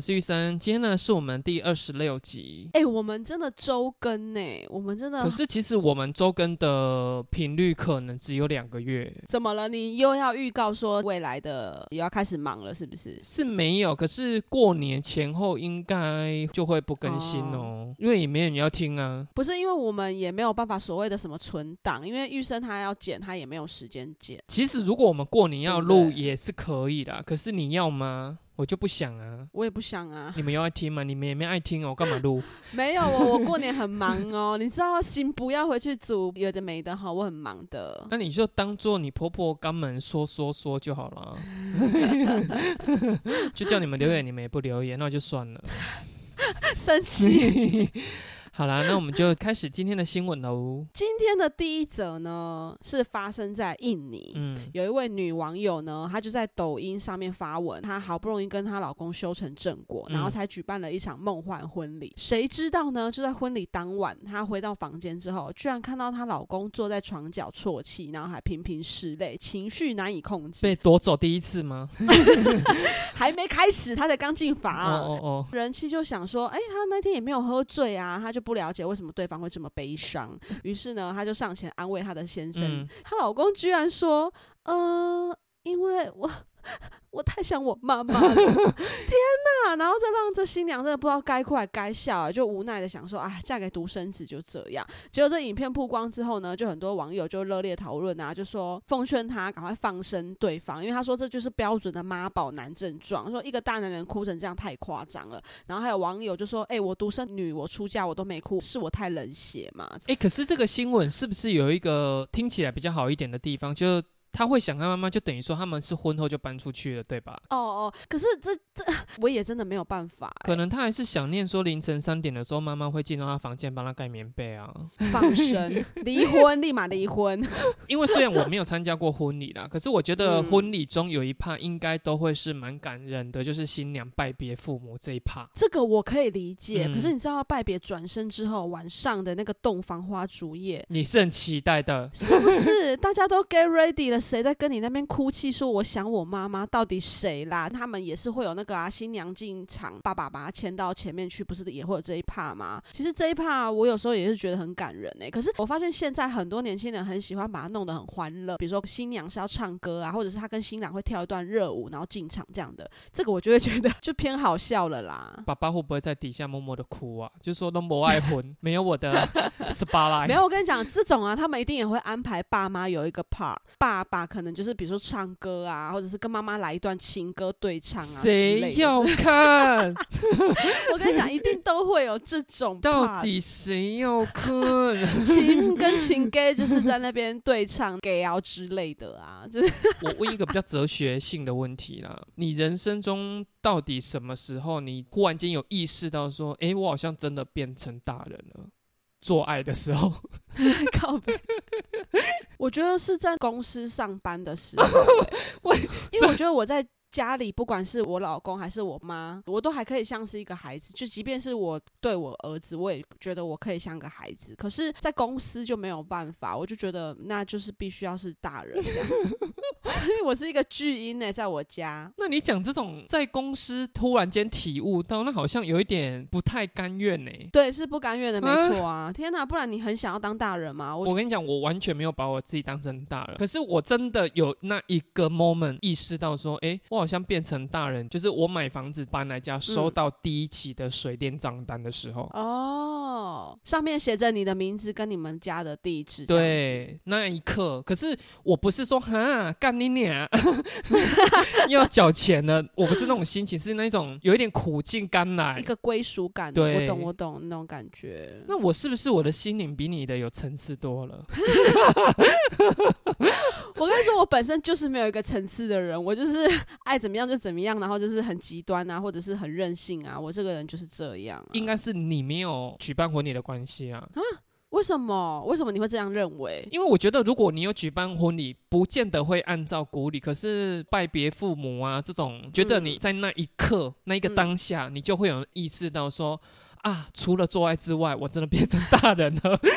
我是玉生，今天呢是我们第二十六集。哎、我们真的周更呢，我们真的可是其实我们周更的频率可能只有两个月，怎么了？你又要预告说未来的也要开始忙了，是不是？是没有。可是过年前后应该就会不更新哦，因为也没人要听啊。不是因为我们也没有办法所谓的什么存档，因为玉生他要剪，他也没有时间剪。其实如果我们过年要录也是可以的，可是你要吗？我就不想啊。我也不想啊，你们有爱听吗？你们也没爱听哦，干嘛录？没有哦，我过年很忙哦，你知道，心不要回去煮，有的没的哈，我很忙的。那你就当做你婆婆肛门说说说就好了，就叫你们留言，你们也不留言，那就算了。生气。好啦，那我们就开始今天的新闻喽。今天的第一则呢，是发生在印尼。嗯，有一位女网友呢，她就在抖音上面发文，她好不容易跟她老公修成正果，嗯然后才举办了一场梦幻婚礼。谁知道呢？就在婚礼当晚，她回到房间之后，居然看到她老公坐在床角啜泣，然后还频频拭泪，情绪难以控制。被夺走第一次吗？还没开始，她才刚进房、啊。哦哦哦，人妻就想说，哎、她那天也没有喝醉啊，她就不了解为什么对方会这么悲伤。于是呢，她就上前安慰她的先生。嗯她老公居然说，呃，因为我 我太想我妈妈了，天哪！然后这让这新娘真的不知道该哭还该笑啊，就无奈的想说，哎，嫁给独生子就这样。结果这影片曝光之后呢，就很多网友就热烈讨论啊，就说奉劝他赶快放生对方，因为他说这就是标准的妈宝男症状，说一个大男人哭成这样太夸张了。然后还有网友就说，哎、我独生女，我出嫁我都没哭，是我太冷血嘛？哎、可是这个新闻是不是有一个听起来比较好一点的地方？就他会想他妈妈，就等于说他们是婚后就搬出去了，对吧？哦哦，可是这这 我也真的没有办法、欸可能他还是想念说凌晨三点的时候，妈妈会进到他房间帮他盖棉被啊。放生，离婚，立马离婚。因为虽然我没有参加过婚礼啦，可是我觉得嗯婚礼中有一趴应该都会是蛮感人的，就是新娘拜别父母这一趴。这个我可以理解，嗯可是你知道拜别转身之后，晚上的那个洞房花烛夜，你是很期待的，是不是大家都 get ready 了？谁在跟你那边哭泣说我想我妈妈？到底谁啦？他们也是会有那个啊，新娘进场，爸爸把她牵到前面去，不是也会有这一趴吗？其实这一趴我有时候也是觉得很感人哎、可是我发现现在很多年轻人很喜欢把它弄得很欢乐，比如说新娘是要唱歌啊，或者是他跟新郎会跳一段热舞，然后进场这样的，这个我就会觉得就偏好笑了啦。爸爸会不会在底下默默的哭啊？就说都不爱婚，没有我的 spotlight。没有，我跟你讲，这种啊，他们一定也会安排爸妈有一个 part，爸爸可能就是比如说唱歌啊，或者是跟妈妈来一段情歌对唱啊。谁要看？我跟你讲，一定都会有这种 到底谁要看？情跟情 gay 就是在那边对唱 gay 啊之类的啊，就是我问一个比较哲学性的问题啦，你人生中到底什么时候你忽然间有意识到说，诶，我好像真的变成大人了？做爱的时候，靠背。我觉得是在公司上班的时候、欸 我因为我觉得我在家里，不管是我老公还是我妈，我都还可以像是一个孩子。就即便是我对我儿子，我也觉得我可以像个孩子。可是，在公司就没有办法，我就觉得那就是必须要是大人这样。所以我是一个巨婴呢、在我家。那你讲这种在公司突然间体悟到，那好像有一点不太甘愿呢。对，是不甘愿的，没错啊！天哪，不然你很想要当大人吗？我我跟你讲，我完全没有把我自己当成大人，可是我真的有那一个 moment 意识到说，诶，我好像变成大人，就是我买房子搬来家，收嗯到第一期的水电账单的时候。哦，上面写着你的名字跟你们家的地址。对，那一刻，可是我不是说哈干你娘，又要缴钱了，我不是那种心情，是那种有一点苦尽甘来一。个归属感。对我懂，我懂那种感觉。那我是不是我的心灵比你的有层次多了？我跟你说，我本身就是没有一个层次的人，我就是爱怎么样就怎么样，然后就是很极端啊，或者是很任性啊。我这个人就是这样、啊。应该是你没有举办婚礼的关系啊。为什么？为什么你会这样认为？因为我觉得，如果你有举办婚礼，不见得会按照古礼。可是拜别父母啊，这种，觉得你在那一刻、那一个当下，你就会有意识到说，啊，除了做爱之外，我真的变成大人了。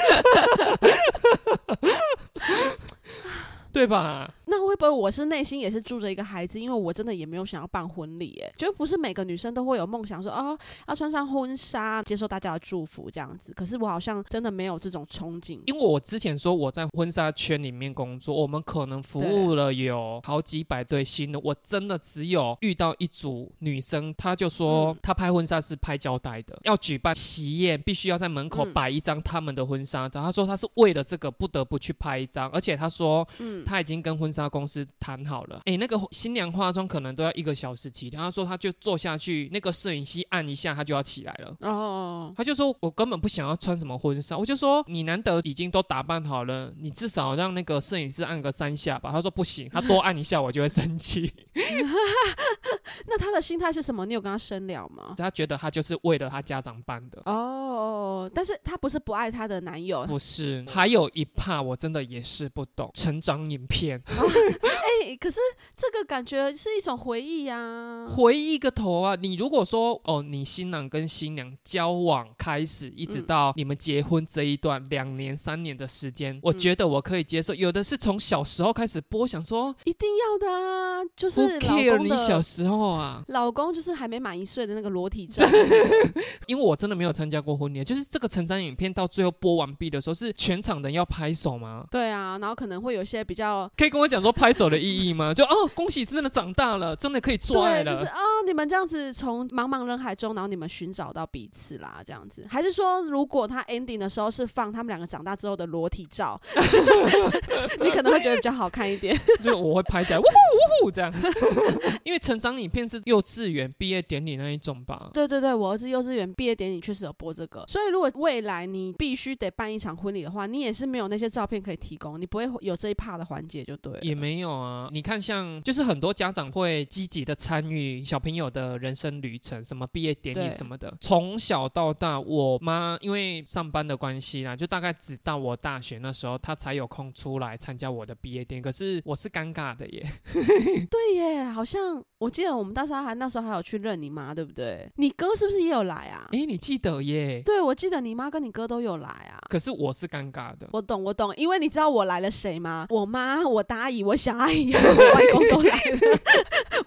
对吧？那会不会我是内心也是住着一个孩子？因为我真的也没有想要办婚礼，哎，就不是每个女生都会有梦想说哦，要穿上婚纱，接受大家的祝福这样子。可是我好像真的没有这种憧憬，因为我之前说我在婚纱圈里面工作，我们可能服务了有好几百对新人，我真的只有遇到一组女生，她就说她拍婚纱是拍胶带的，要举办喜宴，必须要在门口摆一张他们的婚纱照。她说她是为了这个不得不去拍一张，而且她说，嗯，她已经跟婚纱公司谈好了，哎，那个新娘化妆可能都要一个小时起，她说她就坐下去，那个摄影师按一下，她就要起来了。哦，她就说我根本不想要穿什么婚纱，我就说你难得已经都打扮好了，你至少让那个摄影师按个三下吧。她说不行，她多按一下我就会生气。那她的心态是什么？你有跟她深聊吗？她觉得她就是为了她家长办的。哦，但是她不是不爱她的男友，不是。还有一怕我真的也是不懂成长影片。哎，可是这个感觉是一种回忆呀，回忆个头啊！你如果说哦，你新郎跟新娘交往开始，一直到你们结婚这一段两年三年的时间，我觉得我可以接受。有的是从小时候开始播，想说一定要的啊，就是老公你小时候啊，老公就是还没满一岁的那个裸体照。因为我真的没有参加过婚礼，就是这个成长影片到最后播完毕的时候，是全场人要拍手吗？对啊，然后可能会有一些比较，可以跟我讲说拍手的意义吗？就哦，恭喜真的长大了，真的可以做爱了。就是啊，你们这样子从茫茫人海中，然后你们寻找到彼此啦，这样子。还是说，如果他 ending 的时候是放他们两个长大之后的裸体照，你可能会觉得比较好看一点。就我会拍起来，呜呼呜呼这样。因为成长影片是幼稚园毕业典礼那一种吧？对对对，我儿子幼稚园毕业典礼确实有播这个。所以如果未来你必须得办一场婚礼的话，你也是没有那些照片可以提供，你不会有这一 part 的环节就对。也没有啊，你看像就是很多家长会积极的参与小朋友的人生旅程，什么毕业典礼什么的。从小到大，我妈因为上班的关系啦，就大概只到我大学那时候，她才有空出来参加我的毕业典礼。可是我是尴尬的耶。对耶，好像我记得我们大时还那时候还有去认你妈，对不对？你哥是不是也有来啊？哎，你记得耶？对，我记得你妈跟你哥都有来啊。可是我是尴尬的。我懂，我懂，因为你知道我来了谁吗？我妈、我大姨、我小阿姨、我外公都来了。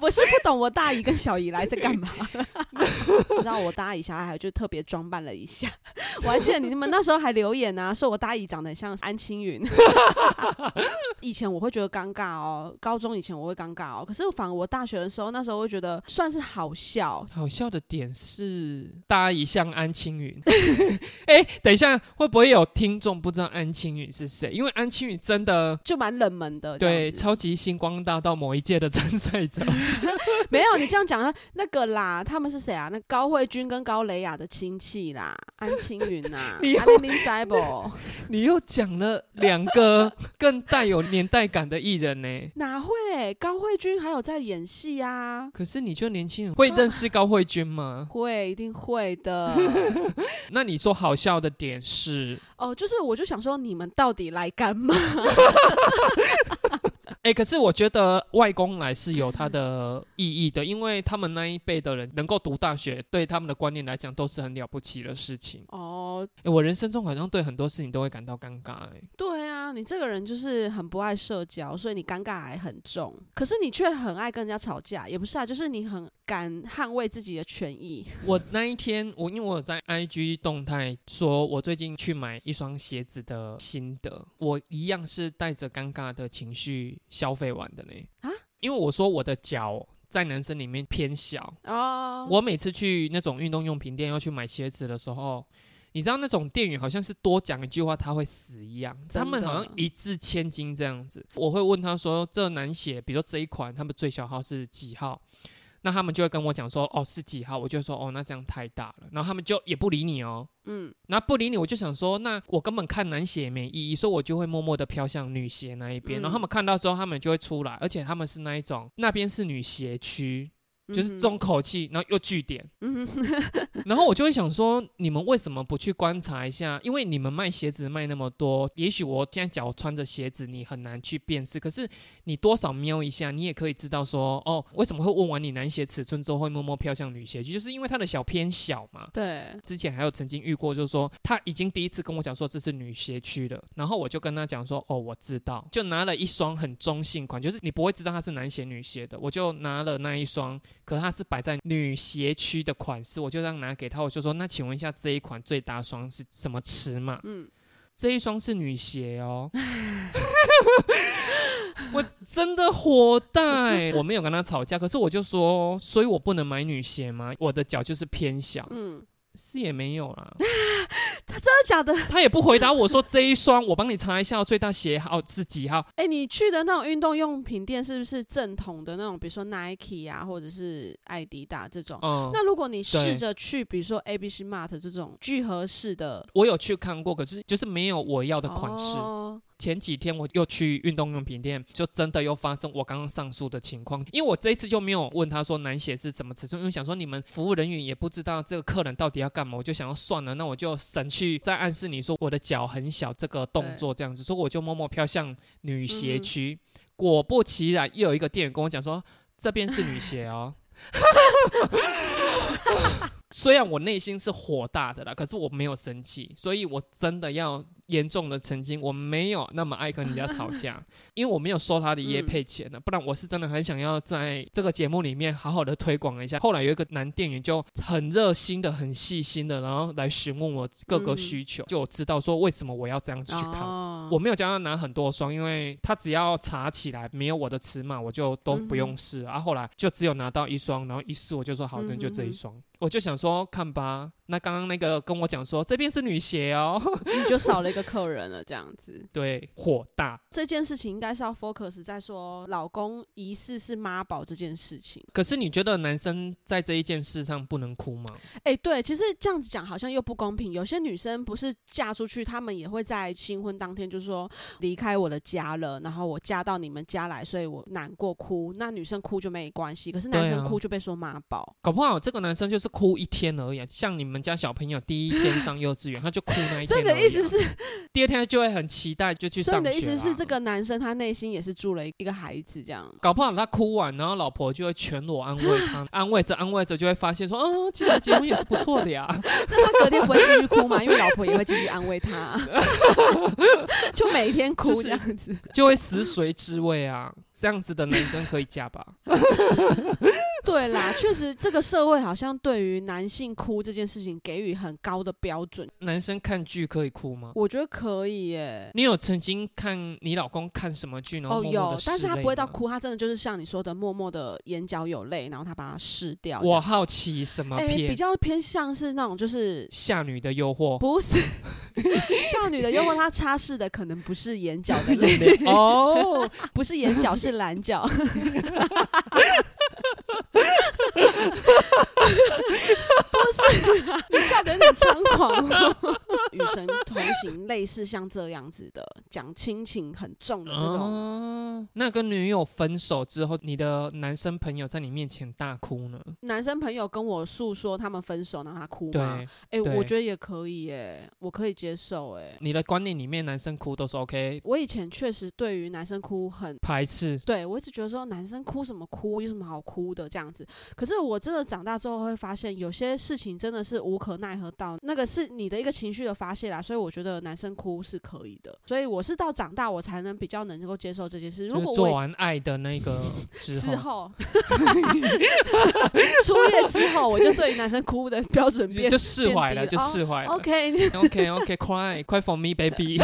我是不懂我大姨跟小姨来这干嘛。你知道我大姨、小阿姨就特别装扮了一下。我还记得你们那时候还留言啊，说我大姨长得像安青云。以前我会觉得尴尬哦，高中以前我会尴尬哦。可是反而我大学的时候，那时候会觉得算是好笑。好笑的点是大阿姨像安青云。哎，等一下，会不会有听众不知道安青云是谁？因为安青云真的就蛮冷门的。对，超级星光大道某一届的参赛者。没有，你这样讲那个啦，他们是谁啊？那高慧君跟高蕾雅的亲戚啦，安青云呐。你又林在不？你又讲了两个更带有年代感的艺人呢？哪会？高慧君还有在演戏啊？可是你就年轻人会认识高慧君吗？会，一定会的。那你说好笑的点是？哦，就是我就想说，你们到底来干嘛？哎，可是我觉得外公来是有他的意义的，因为他们那一辈的人能够读大学，对他们的观念来讲都是很了不起的事情。哦，我人生中好像对很多事情都会感到尴尬。哎，对啊，你这个人就是很不爱社交，所以你尴尬还很重。可是你却很爱跟人家吵架，也不是啊，就是你很敢捍卫自己的权益。我那一天，我因为我在 IG 动态说我最近去买一双鞋子的心得，我一样是带着尴尬的情绪。消费完的呢啊，因为我说我的脚在男生里面偏小哦，我每次去那种运动用品店要去买鞋子的时候，你知道那种店员好像是多讲一句话他会死一样，他们好像一字千金这样子。我会问他说这男鞋，比如说这一款，他们最小号是几号？那他们就会跟我讲说，哦是几号？我就说，哦那这样太大了。然后他们就也不理你哦，嗯，那不理你，我就想说，那我根本看男鞋也没意义，所以我就会默默的飘向女鞋那一边。然后他们看到之后，他们就会出来，而且他们是那一种，那边是女鞋区。就是这种口气，然后又句点，嗯，然后我就会想说，你们为什么不去观察一下？因为你们卖鞋子卖那么多，也许我现在脚穿着鞋子，你很难去辨识。可是你多少瞄一下，你也可以知道说，哦，为什么会问完你男鞋尺寸之后会默默飘向女鞋区，就是因为他的小偏小嘛。对，之前还有曾经遇过，就是说他已经第一次跟我讲说这是女鞋区的，然后我就跟他讲说，哦，我知道，就拿了一双很中性款，就是你不会知道它是男鞋女鞋的，我就拿了那一双，可它是摆在女鞋区的款式，我就这样拿给他，我就说，那请问一下这一款最大双是什么尺码？嗯，这一双是女鞋哦。我真的火大、欸，我没有跟他吵架，可是我就说，所以我不能买女鞋吗？我的脚就是偏小，嗯，是也没有啦。他真的假的？他也不回答我说这一双，我帮你查一下最大鞋号是几号。哎、你去的那种运动用品店是不是正统的那种？比如说 Nike 啊，或者是艾迪达这种？嗯，那如果你试着去，比如说 ABC Mart 这种聚合式的我有去看过，可是就是没有我要的款式。哦前几天我又去运动用品店，就真的又发生我刚刚上述的情况。因为我这一次就没有问他说男鞋是什么尺寸，因为想说你们服务人员也不知道这个客人到底要干嘛，我就想要算了，那我就省去再暗示你说我的脚很小这个动作这样子，所以我就默默飘向女鞋区。果不其然，又有一个店员跟我讲说这边是女鞋哦。虽然我内心是火大的啦，可是我没有生气，所以我真的要严重的澄清，我没有那么爱跟人家吵架，因为我没有收他的业配钱呢，不然我是真的很想要在这个节目里面好好的推广一下。后来有一个男店员就很热心的、很细心的，然后来询问我各个需求，就我知道说为什么我要这样子去看。哦我没有叫他拿很多双，因为他只要查起来没有我的尺码，我就都不用试。啊，后来就只有拿到一双，然后一试我就说好，那就这一双。我就想说看吧，那刚刚那个跟我讲说这边是女鞋哦，你就少了一个客人了，这样子。对，火大。这件事情应该是要 focus 在说老公疑似是妈宝这件事情。可是你觉得男生在这一件事上不能哭吗？哎、对，其实这样子讲好像又不公平。有些女生不是嫁出去，她们也会在新婚当天就说离开我的家了，然后我嫁到你们家来，所以我难过哭。那女生哭就没关系，可是男生哭就被说妈宝。搞不好这个男生就是哭一天而已啊，像你们家小朋友第一天上幼稚园，他就哭那一天、所以你的意思，是，第二天就会很期待就去所以上学、啊。你的意思是，这个男生他内心也是住了一个孩子，这样。搞不好他哭完，然后老婆就会全裸安慰他，安慰着安慰着就会发现说，啊，其实结婚也是不错的呀。那他隔天不会继续哭吗？因为老婆也会继续安慰他，就每一天哭这样子。就会食髓知味啊。这样子的男生可以嫁吧？对啦，确实这个社会好像对于男性哭这件事情给予很高的标准，男生看剧可以哭吗？我觉得可以耶。你有曾经看你老公看什么剧，呢哦，有但是他。不会到哭，他真的就是像你说的，默默的眼角有泪，然后他把它拭掉。我好奇什么哎、片？比较偏向是那种就是夏女的诱惑。不是 夏女的诱惑》，他擦拭的可能不是眼角的泪，哦，不是眼角是是懒觉 不是啊，你笑得有点猖狂哦。与神同行，类似像这样子的，讲亲情很重的这种。哦，那跟女友分手之后，你的男生朋友在你面前大哭呢？男生朋友跟我诉说他们分手，让他哭对吗？，哎、对我觉得也可以哎，我可以接受哎。你的观念里面，男生哭都是 OK，我以前确实对于男生哭很排斥。对我一直觉得说男生哭什么哭，有什么好哭的这样子。可是我真的长大之后会发现，有些事情真的是无可奈何到，那个是你的一个情绪的发泄啦。所以我觉得男生哭是可以的。所以我是到长大我才能比较能够接受这件事。如果我完爱的那个之后，之后出夜之后，我就对男生哭的标准变就就释怀了，就释怀了。OK，你就 OK OK cry cry for me baby，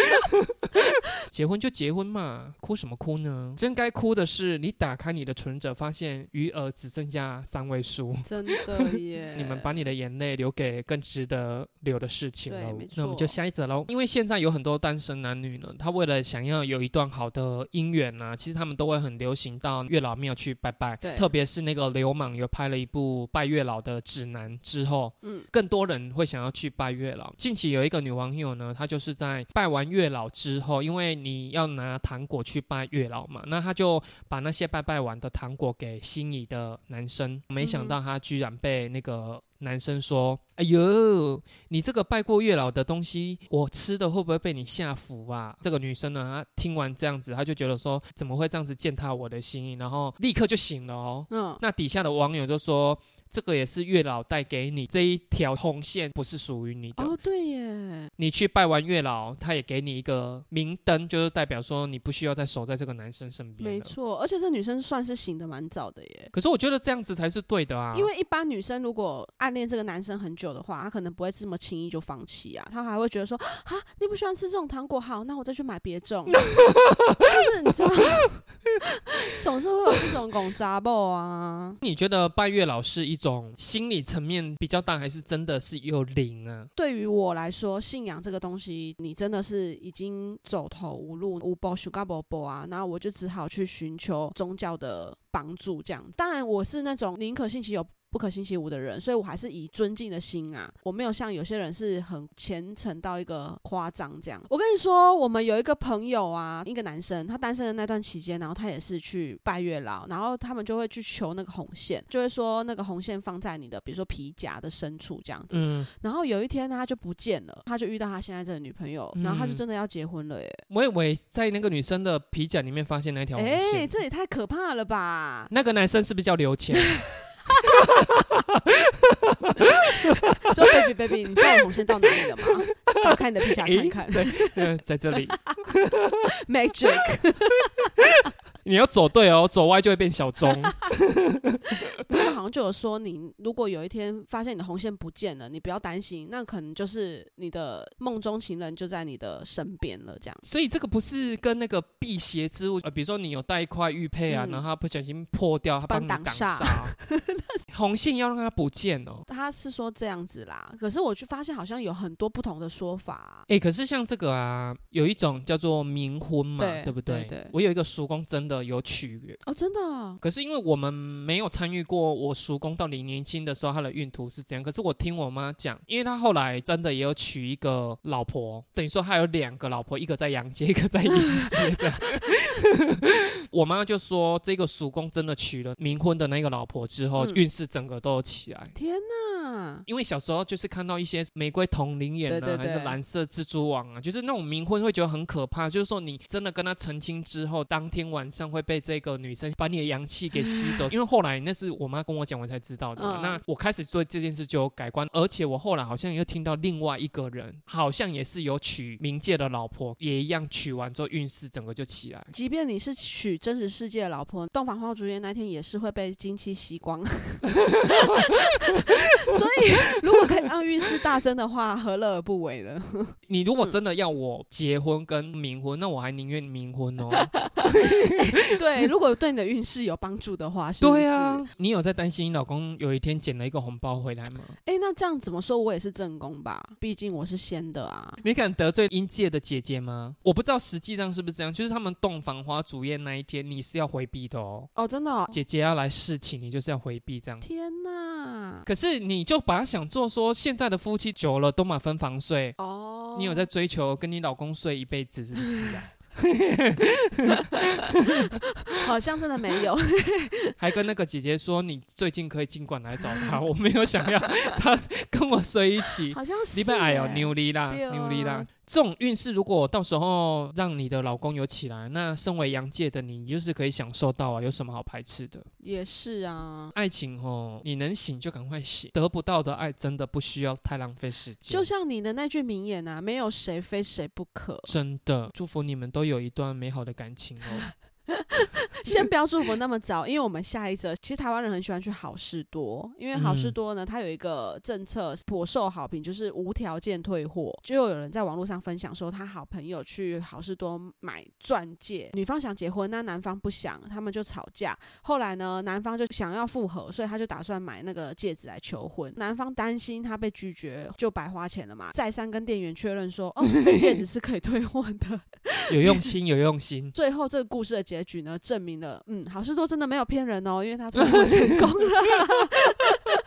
结婚就结婚嘛，哭什么哭呢？真该哭的是你打开你的存折，发现余额只剩下三位数。真的耶，你们把你的眼泪留给更值得留的事情了。那我们就下一则喽。因为现在有很多单身男女呢，他为了想要有一段好的姻缘啊，其实他们都会很流行到月老庙去拜拜。对特别是那个流氓有拍了一部拜月老的指南之后，嗯，更多人会想要去拜月老。近期有一个女网友呢，她就是在拜完月老之后，因为你要拿糖果去拜月老嘛，那她就把那些拜拜完的糖果给心仪的男生，没想到他居然被那个。男生说：“哎呦，你这个拜过月老的东西，我吃的会不会被你吓服啊？”这个女生呢，她听完这样子，她就觉得说：“怎么会这样子践踏我的心意？”然后立刻就醒了哦。嗯，那底下的网友就说：“这个也是月老带给你这一条红线，不是属于你的。哦，对耶，你去拜完月老，他也给你一个明灯，就是代表说你不需要再守在这个男生身边。没错，而且这女生算是醒的蛮早的耶。可是我觉得这样子才是对的啊，因为一般女生如果暗恋这个男生很久的话，她可能不会这么轻易就放弃啊，她还会觉得说啊，你不喜欢吃这种糖果，好，那我再去买别种。就是你知道，总是会有这种 拱杂爆啊。你觉得拜月老是一种心理层面比较大，还是真的是有灵啊？对于我来说，信仰这个东西，你真的是已经走投无路，无波修嘎波波啊，然后我就只好去寻求宗教的帮助，这样。当然，我是那种宁可信其有。不可信其无的人，所以我还是以尊敬的心啊，我没有像有些人是很虔诚到一个夸张这样。我跟你说，我们有一个朋友啊，一个男生，他单身的那段期间，然后他也是去拜月老，然后他们就会去求那个红线，就会说那个红线放在你的比如说皮夹的深处这样子。嗯，然后有一天他就不见了，他就遇到他现在这个女朋友，然后他就嗯真的要结婚了耶！我以为在那个女生的皮夹里面发现那条红哎、线，这也太可怕了吧！那个男生是不是叫刘谦？说 baby baby，你知道我红线到哪里了吗？打开你的皮夹看看在呃在这里，，magic。你要走对哦，走歪就会变小钟。他们好像就有说，你如果有一天发现你的红线不见了，你不要担心，那可能就是你的梦中情人就在你的身边了，这样。所以这个不是跟那个辟邪之物，呃，比如说你有带一块玉佩啊，嗯然后它不小心破掉，它帮你挡挡煞煞，红线要让它不见哦。他是说这样子啦，可是我就发现好像有很多不同的说法啊、哎、可是像这个啊，有一种叫做冥婚嘛，对不对？对对我有一个叔公真的有娶，哦，真的哦、可是因为我们没有参与过我叔公到底年轻的时候他的运途是怎样，可是我听我妈讲，因为他后来真的也有娶一个老婆，等于说他有两个老婆，一个在阳间，一个在阴间这样。我妈就说，这个叔公真的娶了冥婚的那个老婆之后，嗯运势整个都有起来。天哪！因为小时候就是看到一些玫瑰同龄眼啊，对对对还是蓝色蜘蛛网啊，就是那种冥婚会觉得很可怕。就是说你真的跟他成亲之后，当天晚上会被这个女生把你的阳气给吸走。因为后来那是我妈跟我讲，我才知道的那我开始做这件事就有改观，而且我后来好像又听到另外一个人，好像也是有娶冥界的老婆，也一样娶完之后运势整个就起来。即便你是娶真实世界的老婆，洞房花烛夜那天也是会被精气吸光。所以，如果可以让运势大增的话，何乐而不为呢？你如果嗯真的要我结婚跟冥婚，那我还宁愿冥婚哦。对，如果对你的运势有帮助的话，是不是对啊，，你有在担心你老公有一天捡了一个红包回来吗？哎、那这样怎么说？我也是正宫吧，毕竟我是先的啊。你敢得罪阴界的姐姐吗？我不知道实际上是不是这样，就是他们洞房花烛夜那一天，你是要回避的哦。哦，真的、哦，姐姐要来侍寝，你就是要回避这样。天哪！可是你就把它想做说，现在的夫妻久了都嘛分房睡，哦，你有在追求跟你老公睡一辈子是不是啊？好像真的没有。还跟那个姐姐说，你最近可以尽管来找她，我没有想要她跟我睡一起。好像是、你被哎呦欸牛力啦，牛力啦！这种运势如果到时候让你的老公有起来，那身为阳界的你，你就是可以享受到啊，有什么好排斥的？也是啊。爱情哦，你能醒就赶快醒，得不到的爱真的不需要太浪费时间。就像你的那句名言啊，没有谁非谁不可。真的祝福你们都有一段美好的感情哦。先不要祝福那么早，因为我们下一则，其实台湾人很喜欢去好事多，因为好事嗯多呢，它有一个政策颇受好评，就是无条件退货。就有人在网络上分享说，他好朋友去好事多买钻戒，女方想结婚，那男方不想，他们就吵架。后来呢，男方就想要复合，所以他就打算买那个戒指来求婚。男方担心他被拒绝就白花钱了嘛，再三跟店员确认说，哦，这戒指是可以退 货的。有用心，有用心。最后这个故事的结局呢，证明了，嗯，好事多真的没有骗人哦，因为他退货成功了。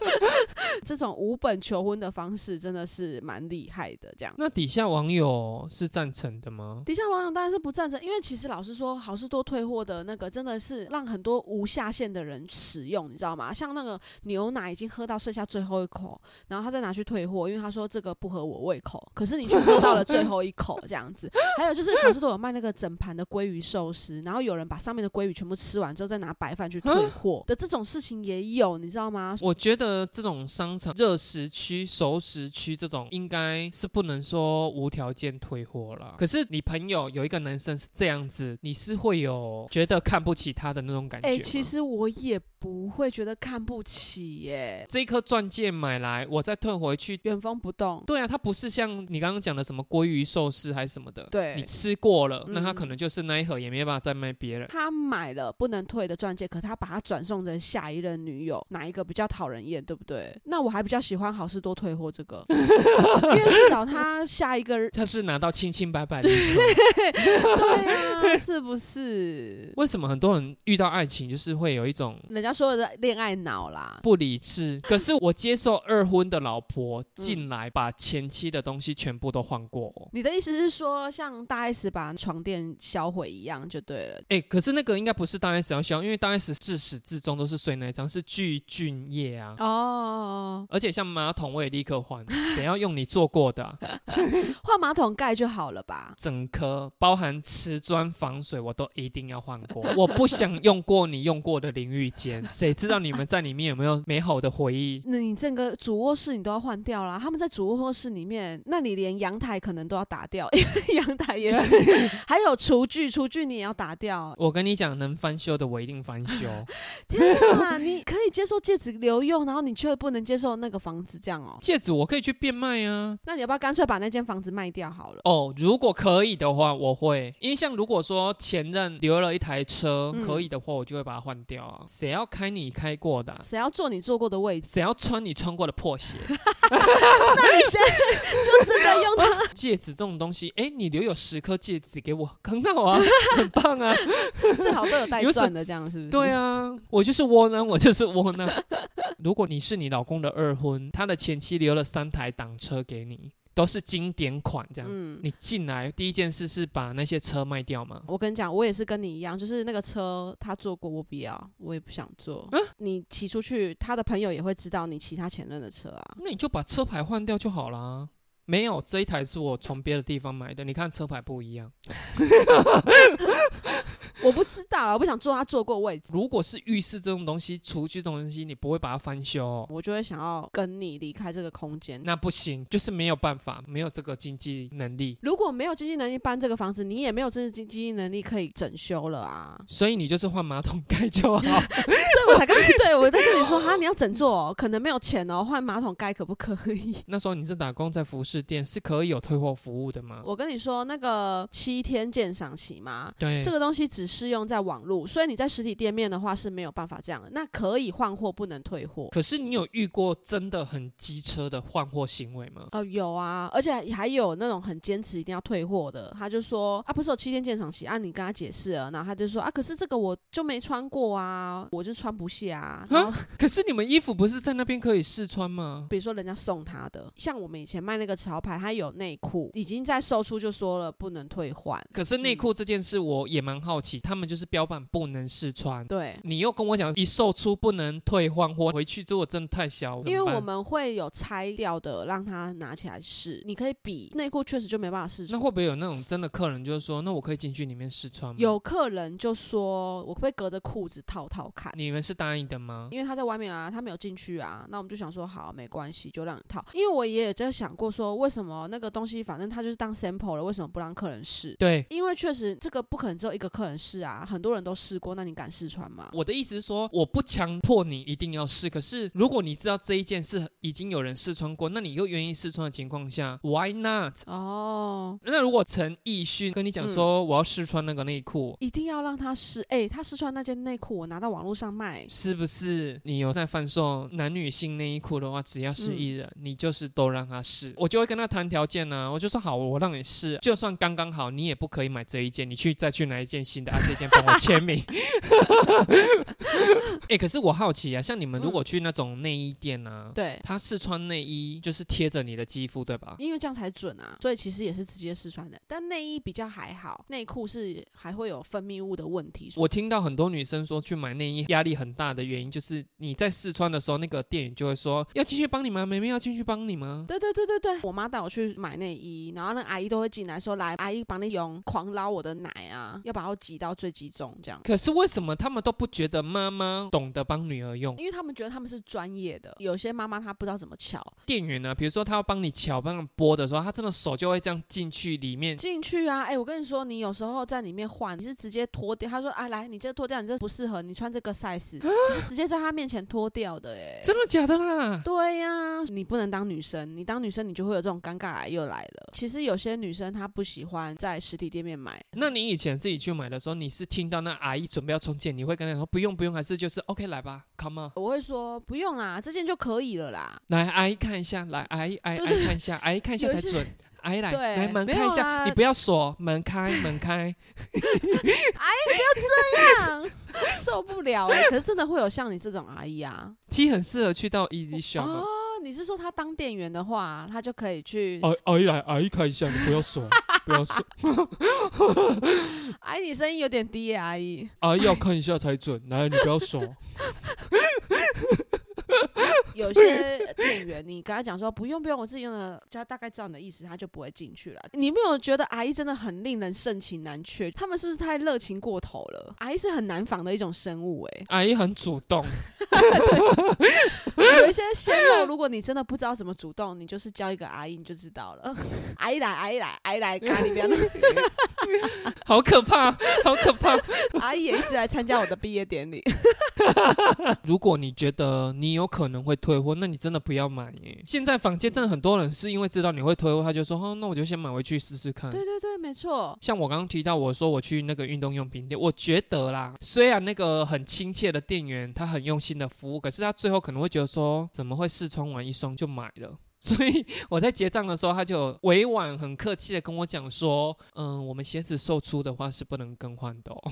这种无本求婚的方式真的是蛮厉害的，这样。那底下网友是赞成的吗？底下网友当然是不赞成，因为其实老实说，好事多退货的那个真的是让很多无下限的人使用，你知道吗？像那个牛奶已经喝到剩下最后一口，然后他再拿去退货，因为他说这个不合我胃口，可是你却喝到了最后一口这样子。还有就是好事多有卖那个整盘的鲑鱼寿司，然后有人把上面的鲑鱼全部吃完之后再拿白饭去退货的这种事情也有，你知道吗？我觉得这种商场热食区、熟食区这种，应该是不能说无条件退货了。可是你朋友有一个男生是这样子，你是会有觉得看不起他的那种感觉？其实我也不会觉得看不起耶，这一颗钻戒买来，我再退回去。原封不动。对啊，它不是像你刚刚讲的什么鲑鱼寿司还是什么的，对你吃过了，那他嗯可能就是那一盒也没办法再卖别人。他买了不能退的钻戒，可他把它转送成下一任女友，哪一个比较讨人厌，对不对？那我还比较喜欢好事多退货这个，因为至少他下一个 他是拿到清清白白的。对啊，是不是？为什么很多人遇到爱情就是会有一种人家说的恋爱脑啦，不理智？可是我接受二婚的老婆进来，把前妻的东西全部都换过哦。你的意思是说，像大 S 把床垫销毁一样就对了？哎、可是那个应该不是大 S 要销，因为大 S 自始至终都是睡那一张，是巨俊晔啊。哦，而且像马桶我也立刻换，谁要用你做过的啊、换马桶盖就好了吧？整颗包含瓷砖防水我都一定要换过。我不想用过你用过的淋浴间，谁知道你们在里面有没有美好的回忆？那你整个主卧室你都要换掉啦。他们在主卧室里面，那你连阳台可能都要打掉，因为阳台也是，还有厨具，厨具你也要打掉。我跟你讲，能翻修的我一定翻修。天哪，你可以接受戒指留用，然后你却不能接受那个房子这样哦？戒指我可以去变卖啊。那你要不要干脆把那间房子卖掉好了？哦，如果可以的话，我会，因为像如果说前任留了一台车，嗯可以的话，我就会把它换掉啊。谁要开你开过的啊、谁要坐你坐过的位置？谁要穿你穿过的破鞋？那你先就真的用它？戒指这种东西，哎，你留有十颗戒指给我，很好啊，很棒啊。最好都有带钻的，这样是不是？对啊，我就是窝囊，我就是窝囊。如果你是你老公的二婚，他的前妻留了三台挡车给你，都是经典款，这样。嗯。你进来第一件事是把那些车卖掉吗？我跟你讲，我也是跟你一样，就是那个车他坐过，我不要，我也不想坐。啊你骑出去，他的朋友也会知道你骑他前任的车啊。那你就把车牌换掉就好啦。没有，这一台是我从别的地方买的，你看车牌不一样。我不知道啊，我不想坐他坐过位置，如果是浴室这种东西、厨具这种东西，你不会把它翻修哦、我就会想要跟你离开这个空间。那不行，就是没有办法，没有这个经济能力，如果没有经济能力搬这个房子，你也没有这经经济能力可以整修了啊。所以你就是换马桶盖就好。所以我才刚对我在跟你说，哈，你要整座哦，可能没有钱哦，换马桶盖可不可以？那时候你是打工在服饰店，是可以有退货服务的吗？我跟你说，那个七天鉴赏期嘛，对，这个东西只适用在网络，所以你在实体店面的话是没有办法这样的。那可以换货，不能退货。可是你有遇过真的很机车的换货行为吗？哦，有啊，而且还有那种很坚持一定要退货的，他就说啊，不是有七天鉴赏期啊，你跟他解释了，然后他就说啊，可是这个我就没穿过啊，我就穿不下啊。可是你们衣服不是在那边可以试穿吗？比如说人家送他的，像我们以前卖那个潮牌，它有内裤，已经在售出就说了不能退换。可是内裤这件事我也蛮好奇，他们就是标榜不能试穿。对，你又跟我讲一售出不能退换货，回去之后真的太小，因为我们会有拆掉的，让他拿起来试。你可以比内裤，确实就没办法试穿。那会不会有那种真的客人就是说，那我可以进去里面试穿吗？有客人就说，我可不可以隔着裤子套套看？你们是答应的吗？因为他在外面啊，他没有进去啊，那我们就想说好，没关系，就让你套。因为我也有在想过说，说，为什么那个东西反正他就是当 sample 了，为什么不让客人试？对。因为确实这个不可能只有一个客人试啊，很多人都试过，那你敢试穿吗？我的意思是说，我不强迫你一定要试，可是如果你知道这一件是已经有人试穿过，那你又愿意试穿的情况下，Why not？哦，那如果陈奕迅跟你讲说我要试穿那个内裤，一定要让他试。哎，他试穿那件内裤，我拿到网络上卖，是不是？你有在贩售男女性内衣裤的话，只要是艺人，你就是都让他试，我就会跟他谈条件呢。我就说好，我让你试，就算刚刚好，你也不可以买这一件，你去再去拿一件新的，啊，这件帮我签名。哎，可是我好奇啊，像你们如果去那种内衣店呢，对，他试穿内衣就是贴着你的肌肤，对吧？因为这样才准啊，所以其实也是直接试穿的。但内衣比较还好，内裤是还会有分泌物的问题。我听到很多女生说去买内衣压力很大的原因，就是你在试穿的时候，那个店员就会说要继续帮你吗？妹妹要继续帮你吗？对对对对对，我妈带我去买内衣，然后那阿姨都会进来说来，阿姨帮你用狂捞我的奶啊，要把我挤到最集中这样。可是为什么他们都不觉得妈妈懂得帮女儿用？因为他们觉得他们是专业的，有些妈妈她不知道怎么瞧。店员呢，比如说他要帮你瞧、帮你拨的时候，他真的手就会这样进去里面。进去啊！哎，我跟你说，你有时候在里面换，你是直接脱掉。他说啊，来，你这脱掉，你这不适合你穿这个 size，你是直接在他面前脱掉的。哎，真的假的啦？对呀，你不能当女生，你当女生你就会有这种尴尬癌又来了。其实有些女生她不喜欢在实体店面买。那你以前自己去买的时候，你是听到那阿姨准备要充钱，你会跟她说不用不用，还是就是 OK 来吧，Come on？我会说不用啦，这件就可以了啦。来，阿姨看一下，来，阿姨阿姨看一下，阿姨看一下才准。阿姨来来门开一下，你不要锁门开门开。阿姨你不要这样，受不了哎！可是真的会有像你这种阿姨啊，T 很适合去到 Easy Shop。哦，你是说他当店员的话，他就可以去。阿阿姨来，阿姨看一下，你不要说，不要说。阿姨，你声音有点低耶，阿姨。阿姨要看一下才准，来，你不要锁。有些店员，你跟他讲说不用不用，我自己用的，就他大概知道你的意思，他就不会进去了。你没有觉得阿姨真的很令人盛情难却？他们是不是太热情过头了？阿姨是很难防的一种生物，哎，阿姨很主动。有一些鲜肉，如果你真的不知道怎么主动，你就是教一个阿姨，你就知道了。阿姨来，阿姨来，阿姨来，咖喱不要那好可怕，好可怕。阿姨也一直来参加我的毕业典礼。如果你觉得你有可能会退货，那你真的不要买耶。现在坊间真的很多人是因为知道你会退货，他就说哦，那我就先买回去试试看。对对对，没错。像我刚刚提到，我说我去那个运动用品店，我觉得啦，虽然那个很亲切的店员，他很用心的服务，可是他最后可能会觉得说，怎么会试穿完一双就买了？所以我在结账的时候，他就委婉、很客气的跟我讲说：“嗯，我们鞋子售出的话是不能更换的。”哦。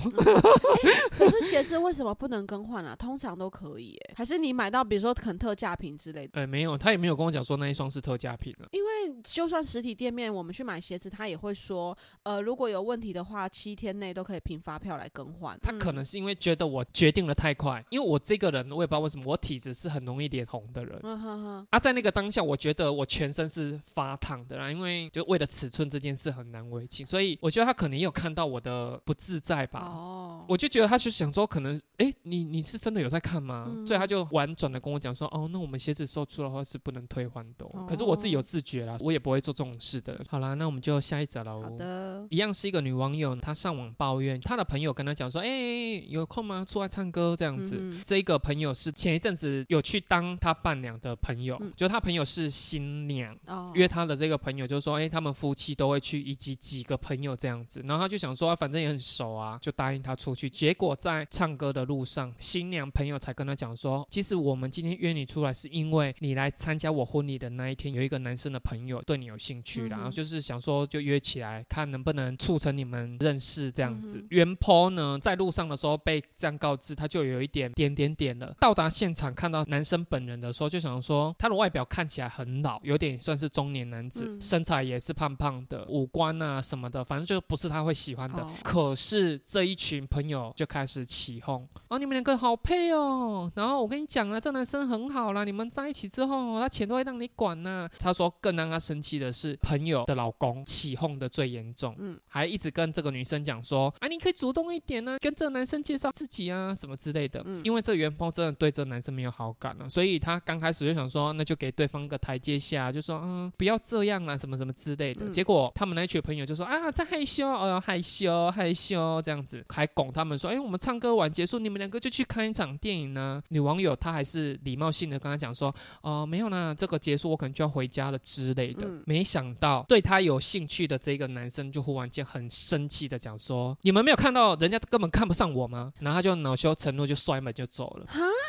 可是鞋子为什么不能更换啊？通常都可以，哎，还是你买到比如说肯特价品之类的？哎，没有，他也没有跟我讲说那一双是特价品啊。因为就算实体店面我们去买鞋子，他也会说，呃，如果有问题的话，七天内都可以凭发票来更换。他可能是因为觉得我决定的太快，因为我这个人我也不知道为什么，我体质是很容易脸红的人。嗯哼哼。啊，在那个当下，我觉得。的我全身是发烫的啦，因为就为了尺寸这件事很难为情，所以我觉得他可能也有看到我的不自在吧。哦，我就觉得他就想说，可能哎，你你是真的有在看吗？所以他就婉转的跟我讲说，哦，那我们鞋子售出的话是不能退换的。可是我自己有自觉啦，我也不会做这种事的。好啦，那我们就下一则喽。好的，一样是一个女网友，她上网抱怨，她的朋友跟她讲说，哎，有空吗？出来唱歌这样子。这一个朋友是前一阵子有去当她伴娘的朋友，就她朋友是。新娘约他的这个朋友就说：“哎，他们夫妻都会去，以及几个朋友这样子。”然后他就想说：“反正也很熟啊，就答应他出去。”结果在唱歌的路上，新娘朋友才跟他讲说：“其实我们今天约你出来，是因为你来参加我婚礼的那一天，有一个男生的朋友对你有兴趣，然后就是想说就约起来，看能不能促成你们认识这样子。”原 po 呢，在路上的时候被这样告知，他就有一点点点点了。到达现场看到男生本人的时候，就想说他的外表看起来很。老有点算是中年男子，身材也是胖胖的，五官啊什么的，反正就不是他会喜欢的。可是这一群朋友就开始起哄，哦，你们两个好配哦。然后我跟你讲了，这男生很好啦，你们在一起之后，他钱都会让你管呢。他说更让他生气的是，朋友的老公起哄的最严重，嗯，还一直跟这个女生讲说，啊，你可以主动一点呢，跟这个男生介绍自己啊，什么之类的。因为这元芳真的对这男生没有好感了，所以他刚开始就想说，那就给对方一个台阶。阶下，就说嗯不要这样啊什么什么之类的。嗯结果他们那一群朋友就说啊在害羞，哦害羞害羞这样子，还拱他们说，哎我们唱歌完结束，你们两个就去看一场电影呢。女网友她还是礼貌性的跟他讲说，哦没有啦，这个结束我可能就要回家了之类的。嗯没想到对他有兴趣的这个男生就忽然间很生气的讲说，你们没有看到人家根本看不上我吗？然后他就恼羞成怒就摔门就走了。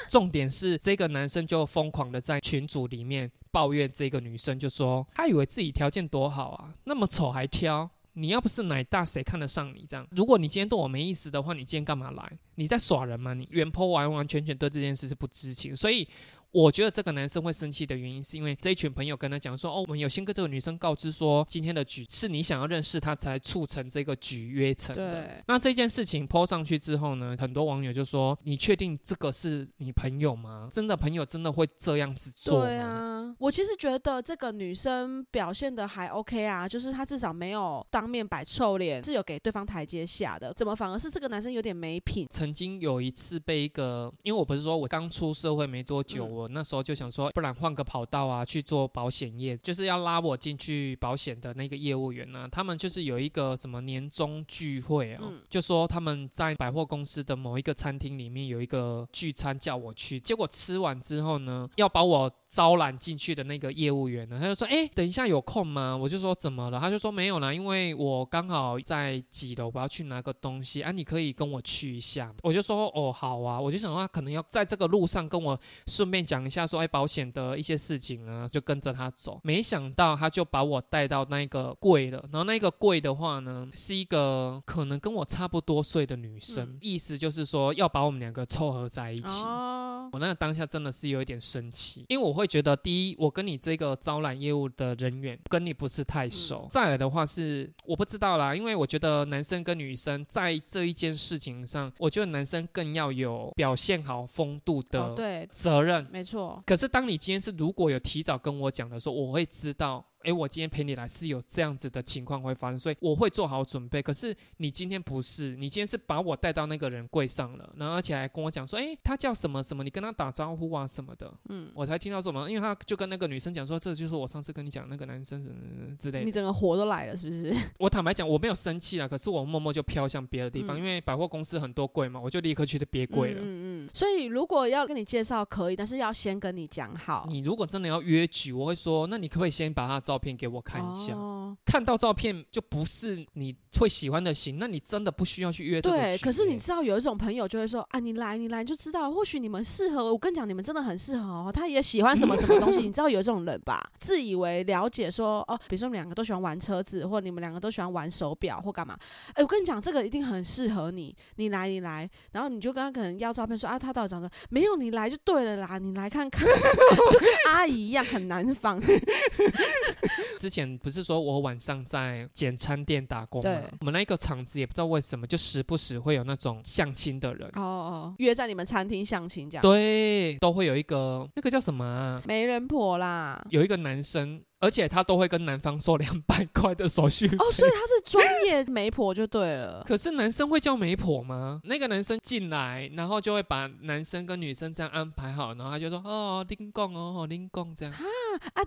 重点是这个男生就疯狂的在群组里面抱怨这个女生，就说她以为自己条件多好啊，那么丑还挑。你要不是奶大，谁看得上你？这样，如果你今天对我没意思的话，你今天干嘛来？你在耍人吗？你原坡完完全全对这件事是不知情，所以我觉得这个男生会生气的原因，是因为这一群朋友跟他讲说，哦，我们有先跟这个女生告知说，今天的局是你想要认识她才促成这个局约成的。对，那这件事情 PO 上去之后呢，很多网友就说：“你确定这个是你朋友吗？真的朋友真的会这样子做吗？”对啊，我其实觉得这个女生表现的还 OK 啊，就是她至少没有当面摆臭脸，是有给对方台阶下的。怎么反而是这个男生有点没品？曾经有一次被一个，因为我不是说我刚出社会没多久，嗯我那时候就想说，不然换个跑道啊，去做保险业，就是要拉我进去保险的那个业务员呢、他们就是有一个什么年终聚会啊，嗯就说他们在百货公司的某一个餐厅里面有一个聚餐，叫我去。结果吃完之后呢，要把我招揽进去的那个业务员呢，他就说：“哎、等一下有空吗？”我就说：“怎么了？”他就说：“没有啦，因为我刚好在几楼，我要去拿个东西啊，你可以跟我去一下。”我就说：“哦，好啊。”我就想说他可能要在这个路上跟我顺便讲一下说，哎，保险的一些事情啊，就跟着他走。没想到他就把我带到那个柜了，然后那个柜的话呢，是一个可能跟我差不多岁的女生，嗯意思就是说要把我们两个凑合在一起。哦，我那个当下真的是有一点生气，因为我会觉得，第一，我跟你这个招揽业务的人员跟你不是太熟；嗯再来的话是我不知道啦，因为我觉得男生跟女生在这一件事情上，我觉得男生更要有表现好风度哦的，责任。没错，可是当你今天是如果有提早跟我讲的时候，我会知道。诶，我今天陪你来是有这样子的情况会发生，所以我会做好准备。可是你今天不是，你今天是把我带到那个人柜上了，然后而且还跟我讲说，诶，他叫什么什么，你跟他打招呼啊什么的。嗯，我才听到什么，因为他就跟那个女生讲说，这就是我上次跟你讲那个男生什么什么之类的。你整个火都来了，是不是？我坦白讲，我没有生气啊，可是我默默就飘向别的地方，嗯因为百货公司很多柜嘛，我就立刻去的别柜了。嗯嗯嗯。所以如果要跟你介绍可以，但是要先跟你讲好。你如果真的要约局，我会说，那你可不可以先把他的照片给我看一下？看到照片就不是你会喜欢的型，那你真的不需要去约这个对，可是你欸知道有一种朋友就会说啊，你来你来就知道，或许你们适合。我跟你讲，你们真的很适合哦。他也喜欢什么什么东西，你知道有这种人吧？自以为了解说哦，比如说你们两个都喜欢玩车子，或你们两个都喜欢玩手表或干嘛。哎，我跟你讲，这个一定很适合你。你来你来，然后你就跟他可能要照片说啊，他到底长说没有你来就对了啦，你来看看，就跟阿姨一样很难防。之前不是说我晚上在简餐店打工对？我们那个厂子也不知道为什么，就时不时会有那种相亲的人。哦哦，约在你们餐厅相亲这样。对，都会有一个那个叫什么、啊？媒人婆啦。有一个男生，而且他都会跟男方收两百块的手续费。哦，所以他是专业媒婆就对了。可是男生会叫媒婆吗？那个男生进来，然后就会把男生跟女生这样安排好，然后他就说：“哦，林贡哦，林贡这样。啊，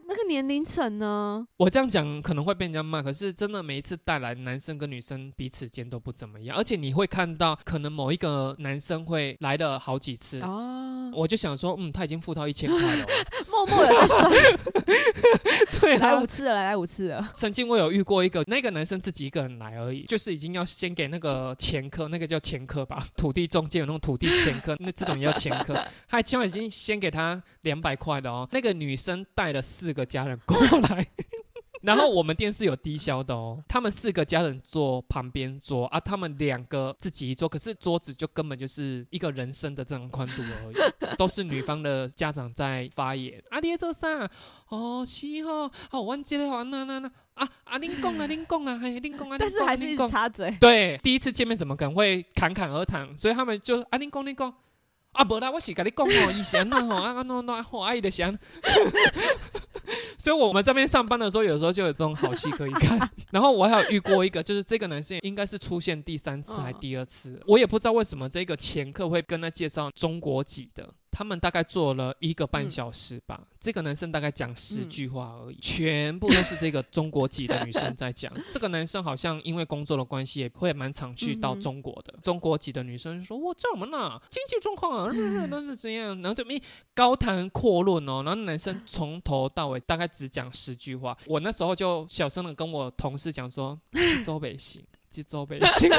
那个年龄层呢？”我这样讲可能会被人家骂，可是真的每一次带来男生跟女生彼此间都不怎么样，而且你会看到可能某一个男生会来了好几次。哦，我就想说，嗯，他已经付到一千块了哦。默默的在算，对啊来五，次了，来五次了。曾经我有遇过一个，那个男生自己一个人来而已，就是已经要先给那个前科，那个叫前科吧，土地中介有那种土地前科，那这种也叫前科，他起码已经先给他两百块的哦。那个女生带了四个家人过来。然后我们店是有低消的哦，他们四个家人坐旁边桌啊，他们两个自己一桌，可是桌子就根本就是一个人生的这种宽度而已，都是女方的家长在发言。啊，你在做啥？哦，是哦，哦，阮这个哦，那那那啊啊，恁讲啦，恁讲啦，嘿，您讲啊，但是还是插嘴。对，第一次见面怎么可能会侃侃而谈？所以他们就啊，您讲您讲。啊，无啦，我是跟你讲哦，以前那吼，啊啊喏喏，吼阿姨的想，所以我们这边上班的时候，有时候就有这种好戏可以看。然后我还有遇过一个，就是这个男生应该是出现第三次还嗯第二次，我也不知道为什么这个前客会跟他介绍中国籍的。他们大概做了一个半嗯小时吧。这个男生大概讲十嗯句话而已，全部都是这个中国籍的女生在讲。这个男生好像因为工作的关系，也会蛮常去到中国的。中国籍的女生说：“我怎么了？经济状况啊，那是怎样？”然后这么一高谈阔论哦，然后男生从头到尾大概只讲十句话。我那时候就小声的跟我同事讲说：“这周北行，这周北行。”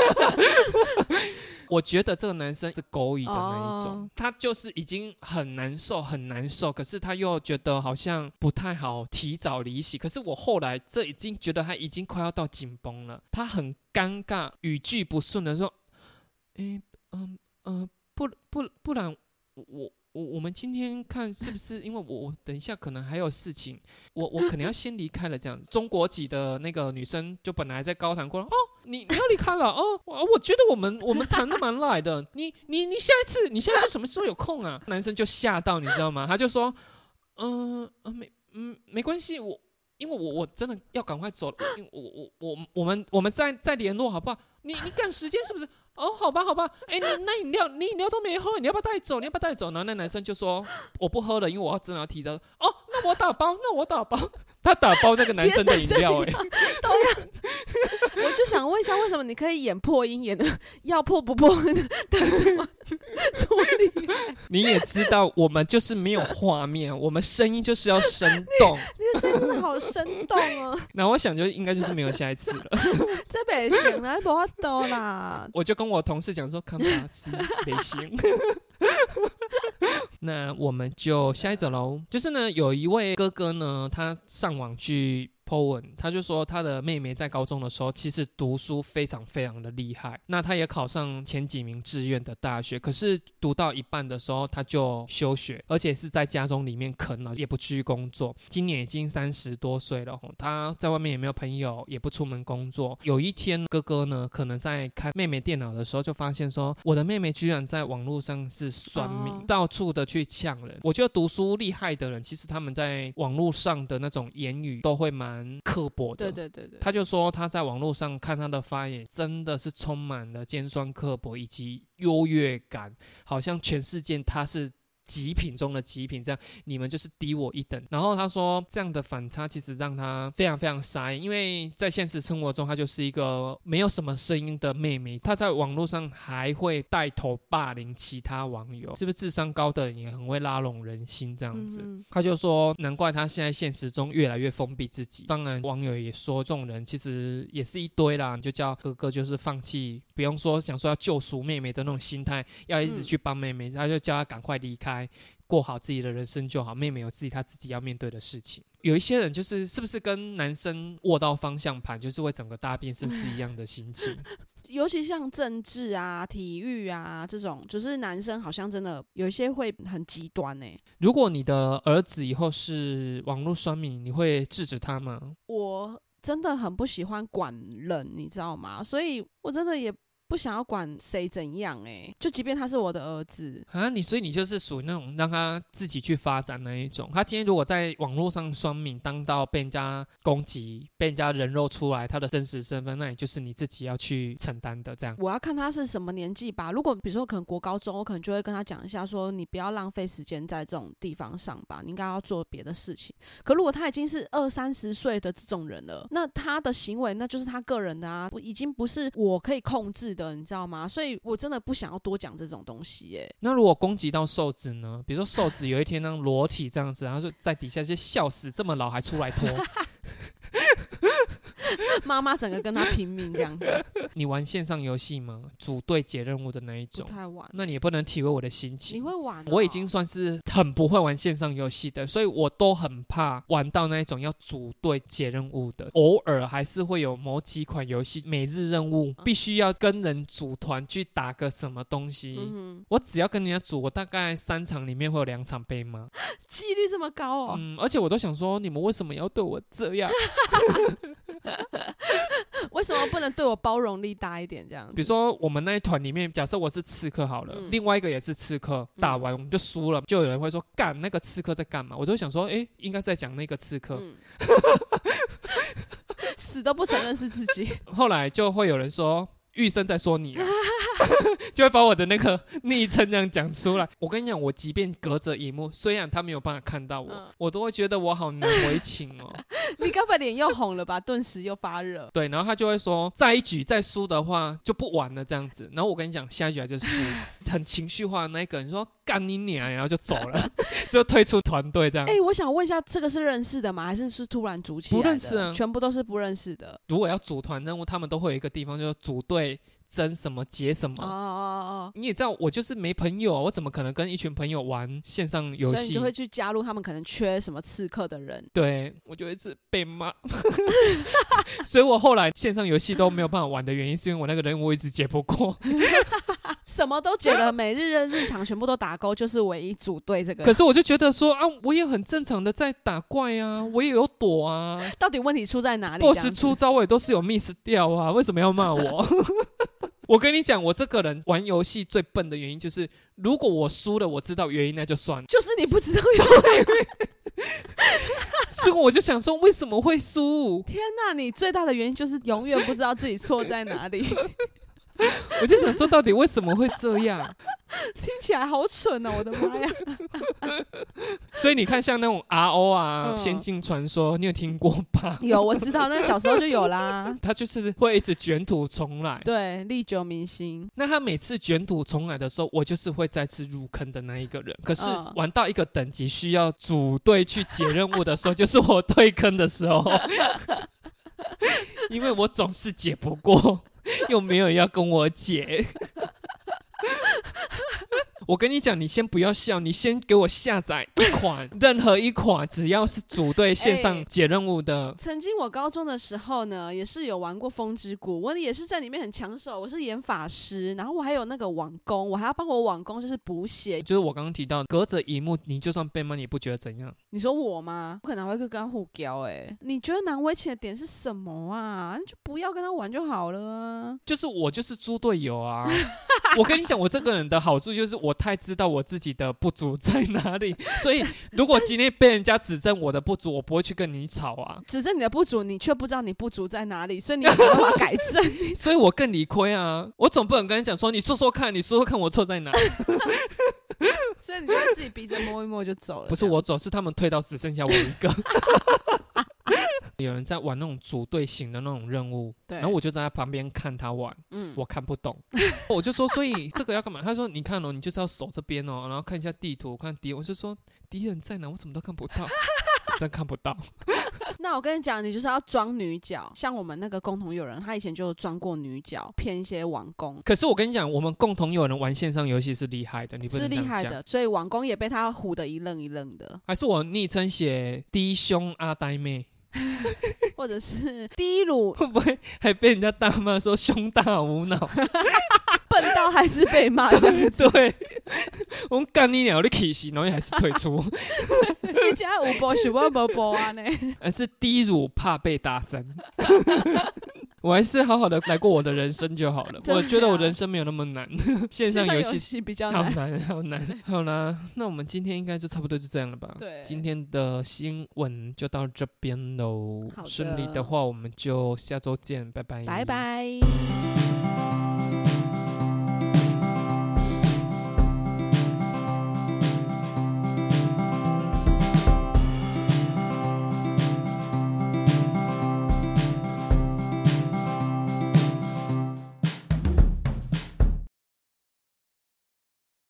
我觉得这个男生是勾引的那一种哦他就是已经很难受，很难受，可是他又觉得好像不太好提早离席。可是我后来这已经觉得他已经快要到紧绷了，他很尴尬，语句不顺的说：“诶，嗯呃，不不不然我我我们今天看是不是？因为我我等一下可能还有事情，我我可能要先离开了。这样子，中国籍的那个女生就本来在高谈阔论，哦，你你要离开了哦，我我觉得我们我们谈的蛮来的，你你你下一次你下一次什么时候有空啊？男生就吓到，你知道吗？他就说，嗯呃没嗯没关系，我。因为我我真的要赶快走了，因为我我我我们我们再再联络好不好？你你赶时间是不是？哦，好吧好吧，哎，那饮料你饮料都没喝，你要不要带走？你要不要带走？然后那男生就说我不喝了，因为我要真的要提着。哦，那我打包，那我打包。他打包那个男生的饮料、哎，我就想问一下，为什么你可以演破音演的要破不破的，但这么这么厉害？你也知道，我们就是没有画面，我们声音就是要生动。你的声音真的好生动哦！那我想就应该就是没有下一次了。这北行啦，不要多啦。我就跟我同事讲说，康巴斯没行。那我们就下一则喽。就是呢，有一位哥哥呢，他上网去 po 文，他就说他的妹妹在高中的时候，其实读书非常非常的厉害。那他也考上前几名志愿的大学，可是读到一半的时候，他就休学，而且是在家中里面啃了，也不继续工作。今年已经三十多岁了，吼他在外面也没有朋友，也不出门工作。有一天，哥哥呢，可能在看妹妹电脑的时候，就发现说，我的妹妹居然在网络上是酸民，哦到处的去呛人。我觉得读书厉害的人，其实他们在网络上的那种言语都会蛮刻薄的。对对对对，他就说他在网络上看他的发言，真的是充满了尖酸刻薄以及优越感，好像全世界他是。极品中的极品，这样你们就是低我一等。然后他说，这样的反差其实让他非常非常傻眼，因为在现实生活中，她就是一个没有什么声音的妹妹，她在网络上还会带头霸凌其他网友，是不是智商高的人也很会拉拢人心这样子？嗯他就说，难怪他现在现实中越来越封闭自己。当然，网友也说，这种人其实也是一堆啦，你就叫哥哥就是放弃，不用说想说要救赎妹妹的那种心态，要一直嗯去帮妹妹，他就叫他赶快离开。过好自己的人生就好，妹妹有自己她自己要面对的事情。有一些人就是是不是跟男生握到方向盘，就是会整个大变身是一样的心情？尤其像政治啊、体育啊这种，就是男生好像真的有一些会很极端呢、如果你的儿子以后是网络酸民，你会制止他吗？我真的很不喜欢管人，你知道吗？所以我真的也不想要管谁怎样哎、就即便他是我的儿子，啊，你所以你就是属于那种让他自己去发展那一种。他今天如果在网络上双敏，当到被人家攻击、被人家人肉出来他的真实身份，那也就是你自己要去承担的。这样，我要看他是什么年纪吧。如果比如说可能国高中，我可能就会跟他讲一下，说你不要浪费时间在这种地方上吧，你应该要做别的事情。可如果他已经是二三十岁的这种人了，那他的行为那就是他个人的啊，不已经不是我可以控制的，你知道吗？所以我真的不想要多讲这种东西耶、那如果攻击到瘦子呢？比如说瘦子有一天呢裸体这样子，然后就在底下就笑死，这么老还出来脱。妈妈整个跟他拼命这样子，你玩线上游戏吗？组队解任务的那一不种，太晚。那你也不能体会我的心情你情。会玩哦、我已经算是很不会玩线上游戏的，所以我都很怕玩到那一种要组队解任务的。偶尔还是会有某几款游戏每日任务必须要跟人组团去打个什么东西。嗯我只要跟人家组，我大概三场里面会有两场被骂。哼，几率这么高哦。嗯，而且我都想说，你们为什么要对我这样？为什么不能对我包容力大一点这样？比如说我们那一团里面，假设我是刺客好了，嗯另外一个也是刺客，打完我们就输了，就有人会说干那个刺客在干嘛？我就想说，诶，应该是在讲那个刺客。嗯，死都不承认是自己。后来就会有人说。玉生在说你啊，就会把我的那个 昵称这样讲出来。我跟你讲，我即便隔着荧幕，虽然他没有办法看到我，嗯我都会觉得我好难为情哦。你刚把脸又红了吧？顿时又发热。对，然后他就会说，再一局再输的话就不玩了这样子。然后我跟你讲，下一局还是输，很情绪化的那一个人说干你娘，然后就走了，就退出团队这样。哎、我想问一下，这个是认识的吗？还是是突然组起来的？不认识啊全部都是不认识的。如果要组团任务，他们都会有一个地方，就是组队争什么结什么。哦哦哦你也知道，我就是没朋友啊，我怎么可能跟一群朋友玩线上哦，游戏所以你就？会去加入他们可能缺什么刺客的人。对，我就一直被骂，所以我后来线上游戏都没有办法玩的原因，是因为我那个人我一直解不过。什么都觉得每日的日常全部都打勾，就是唯一组队这个。可是我就觉得说啊，我也很正常的在打怪啊，我也有躲啊到底问题出在哪里，BOSS 出招我也都是有 miss 掉啊，为什么要骂我？我跟你讲，我这个人玩游戏最笨的原因就是，如果我输了，我知道原因那就算了。就是你不知道原因。所以我就想说，为什么会输？天哪，你最大的原因就是永远不知道自己错在哪里，我就想说，到底为什么会这样？听起来好蠢哦！我的妈呀！所以你看，像那种 RO 啊，嗯仙境传说》，你有听过吧？有我知道，那小时候就有啦。他就是会一直卷土重来。对，历久弥新。那他每次卷土重来的时候，我就是会再次入坑的那一个人。可是嗯玩到一个等级需要组队去解任务的时候，就是我退坑的时候，因为我总是解不过，又没有要跟我解。我跟你讲，你先不要笑，你先给我下载一款，任何一款只要是组队线上哎解任务的，曾经我高中的时候呢，也是有玩过《风之谷》，我也是在里面很抢手，我是演法师，然后我还有那个网工，我还要帮我网工就是补血。就是我刚刚提到，隔着荧幕，你就算被骂，你不觉得怎样？你说我吗？我可能还会跟他互飙哎、你觉得难为情的点是什么啊？你就不要跟他玩就好了啊。就是我就是猪队友啊！我跟你讲，我这个人的好处就是我太知道我自己的不足在哪里，所以如果今天被人家指正我的不足，我不会去跟你吵啊，指正你的不足，你却不知道你不足在哪里，所以你也没办法改正。所以我更理亏啊！我总不能跟你讲说，你说说看，你说说看我错在哪？所以你就会自己鼻子摸一摸就走了。不是我走，是他们退到只剩下我一个。有人在玩那种组队型的那种任务，对，然后我就在旁边看他玩，嗯，我看不懂，我就说，所以这个要干嘛？他说，你看哦，你就是要守这边哦，然后看一下地图，看敌人。我就说敌人在哪？我怎么都看不到，真看不到。那我跟你讲，你就是要装女角，像我们那个共同友人，他以前就装过女角，骗一些网工，可是我跟你讲，我们共同友人玩线上游戏是厉害的，你不是。厉害的，所以网工也被他唬得一愣一愣的，还是我昵称写低胸阿呆妹，或者是低乳 会不会还被人家大骂说胸大无脑？笨到还是被骂这样子，对，我们干你鸟的体系，然后还是退出，你家有波是我无波啊呢？而是低乳怕被打声。我还是好好的来过我的人生就好了。啊我觉得我人生没有那么难，线上游戏戏比较难好难，好难。好啦，那我们今天应该就差不多就这样了吧？对今天的新闻就到这边喽顺利的话，我们就下周见，拜拜，拜。拜。